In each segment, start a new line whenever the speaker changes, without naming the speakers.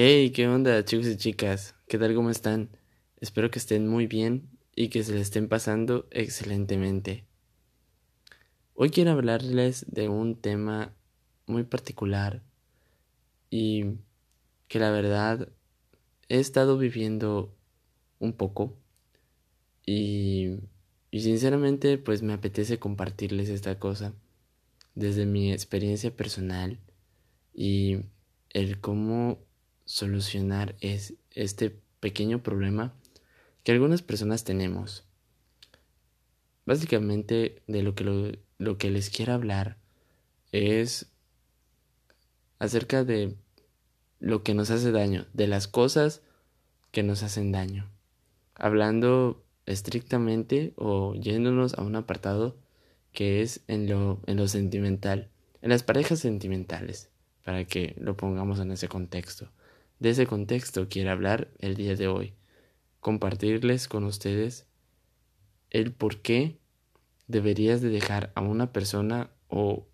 Hey, ¿qué onda chicos y chicas? ¿Qué tal? ¿Cómo están? Espero que estén muy bien y que se les estén pasando excelentemente. Hoy quiero hablarles de un tema muy particular y que la verdad he estado viviendo un poco y, y sinceramente pues me apetece compartirles esta cosa desde mi experiencia personal y el cómo solucionar es este pequeño problema que algunas personas tenemos. Básicamente de lo que, lo, lo que les quiero hablar es acerca de lo que nos hace daño, de las cosas que nos hacen daño. Hablando estrictamente o yéndonos a un apartado que es en lo, en lo sentimental, en las parejas sentimentales, para que lo pongamos en ese contexto. De ese contexto quiero hablar el día de hoy, compartirles con ustedes el por qué deberías de dejar a una persona o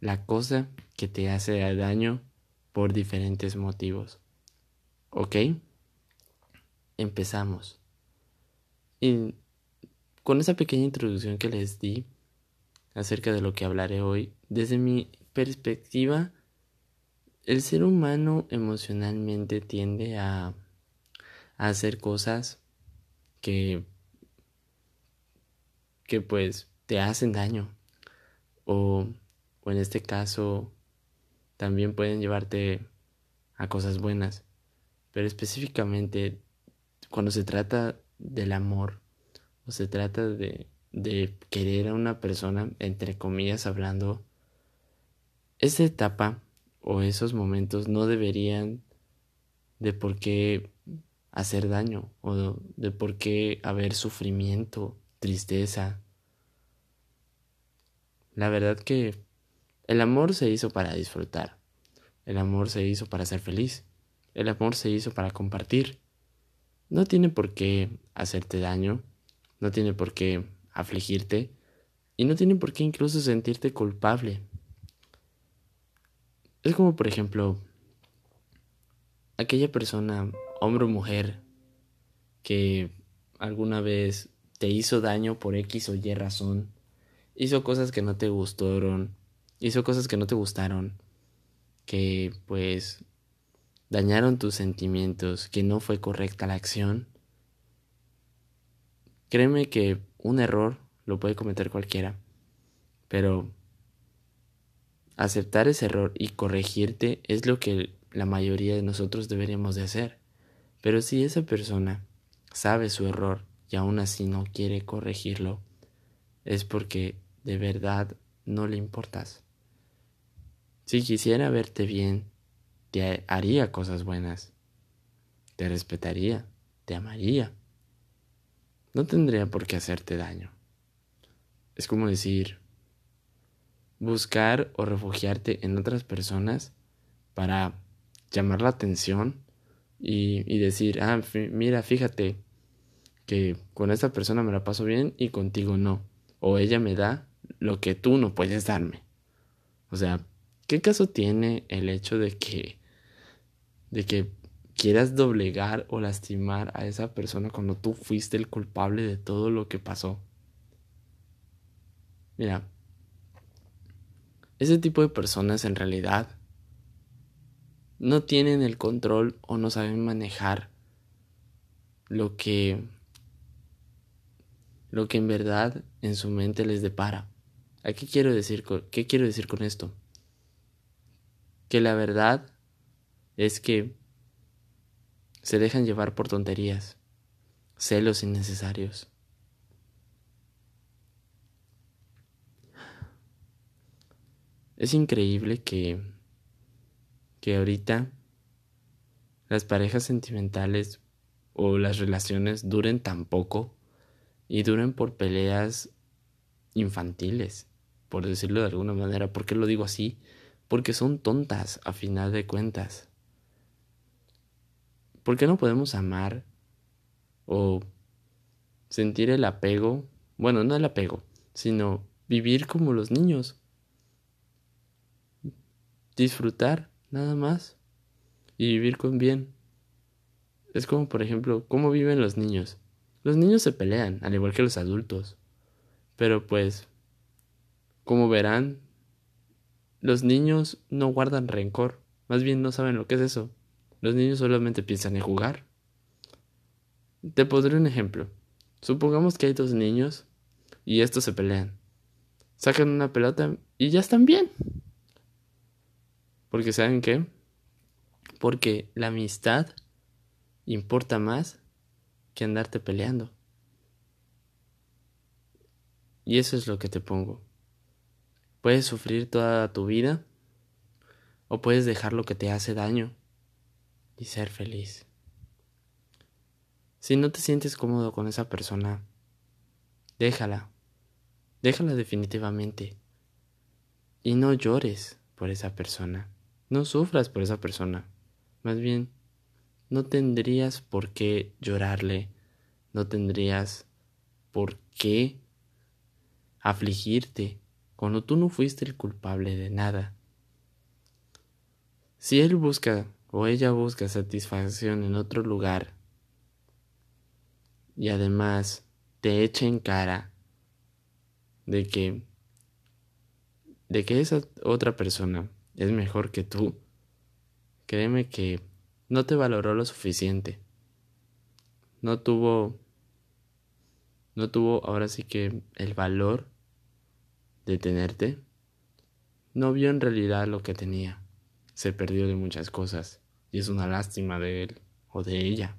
la cosa que te hace daño por diferentes motivos. ¿Ok? Empezamos. Y con esa pequeña introducción que les di acerca de lo que hablaré hoy, desde mi perspectiva, el ser humano emocionalmente tiende a, hacer cosas que, que pues te hacen daño. O, o en este caso también pueden llevarte a cosas buenas. Pero específicamente cuando se trata del amor o se trata de, de querer a una persona entre comillas hablando esta etapa o esos momentos no deberían de por qué hacer daño o de por qué haber sufrimiento, tristeza. La verdad que el amor se hizo para disfrutar, el amor se hizo para ser feliz, el amor se hizo para compartir. No tiene por qué hacerte daño, no tiene por qué afligirte y no tiene por qué incluso sentirte culpable es como, por ejemplo, aquella persona, hombre o mujer, que alguna vez te hizo daño por X o Y razón, hizo cosas que no te gustaron, hizo cosas que no te gustaron, que pues dañaron tus sentimientos, que no fue correcta la acción. Créeme que un error lo puede cometer cualquiera, pero Aceptar ese error y corregirte es lo que la mayoría de nosotros deberíamos de hacer. Pero si esa persona sabe su error y aún así no quiere corregirlo, es porque de verdad no le importas. Si quisiera verte bien, te haría cosas buenas, te respetaría, te amaría. No tendría por qué hacerte daño. Es como decir, buscar o refugiarte en otras personas para llamar la atención y, decir, ah, mira, fíjate que con esta persona me la paso bien y contigo no. O ella me da lo que tú no puedes darme. O sea, ¿qué caso tiene el hecho de que de que quieras doblegar o lastimar a esa persona cuando tú fuiste el culpable de todo lo que pasó? Mira, ese tipo de personas en realidad no tienen el control o no saben manejar lo que lo que en verdad en su mente les depara. ¿A qué quiero decir qué quiero decir con esto? Que la verdad es que se dejan llevar por tonterías, celos innecesarios, Es increíble que, que ahorita las parejas sentimentales o las relaciones duren tan poco y duren por peleas infantiles, por decirlo de alguna manera. ¿Por qué lo digo así? Porque son tontas a final de cuentas. ¿Por qué no podemos amar o sentir el apego? Bueno, no el apego, sino vivir como los niños disfrutar, nada más. y vivir con bien. Es como, por ejemplo, cómo viven los niños. Los niños se pelean, al igual que los adultos. Pero pues, como verán, los niños no guardan rencor, más bien no saben lo que es eso. Los niños solamente piensan en jugar. Te pondré un ejemplo. Supongamos que hay dos niños y estos se pelean. Sacan una pelota y ya están bien. Porque ¿saben qué? Porque la amistad importa más que andarte peleando. Y eso es lo que te pongo. Puedes sufrir toda tu vida o puedes dejar lo que te hace daño y ser feliz. Si no te sientes cómodo con esa persona, déjala. Déjala definitivamente. Y no llores por esa persona. No sufras por esa persona. Más bien, no tendrías por qué llorarle. No tendrías por qué afligirte cuando tú no fuiste el culpable de nada. Si él busca o ella busca satisfacción en otro lugar y además te echa en cara de que de que esa otra persona es mejor que tú, créeme que no te valoró lo suficiente. No tuvo no tuvo ahora sí que el valor de tenerte. No vio en realidad lo que tenía. Se perdió de muchas cosas y es una lástima de él o de ella.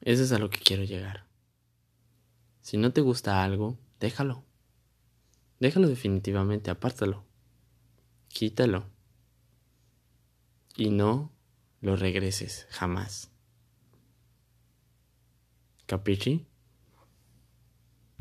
Eso es a lo que quiero llegar. Si no te gusta algo, déjalo. Déjalo definitivamente, apártalo. Quítalo. Y no lo regreses jamás. ¿Capichi?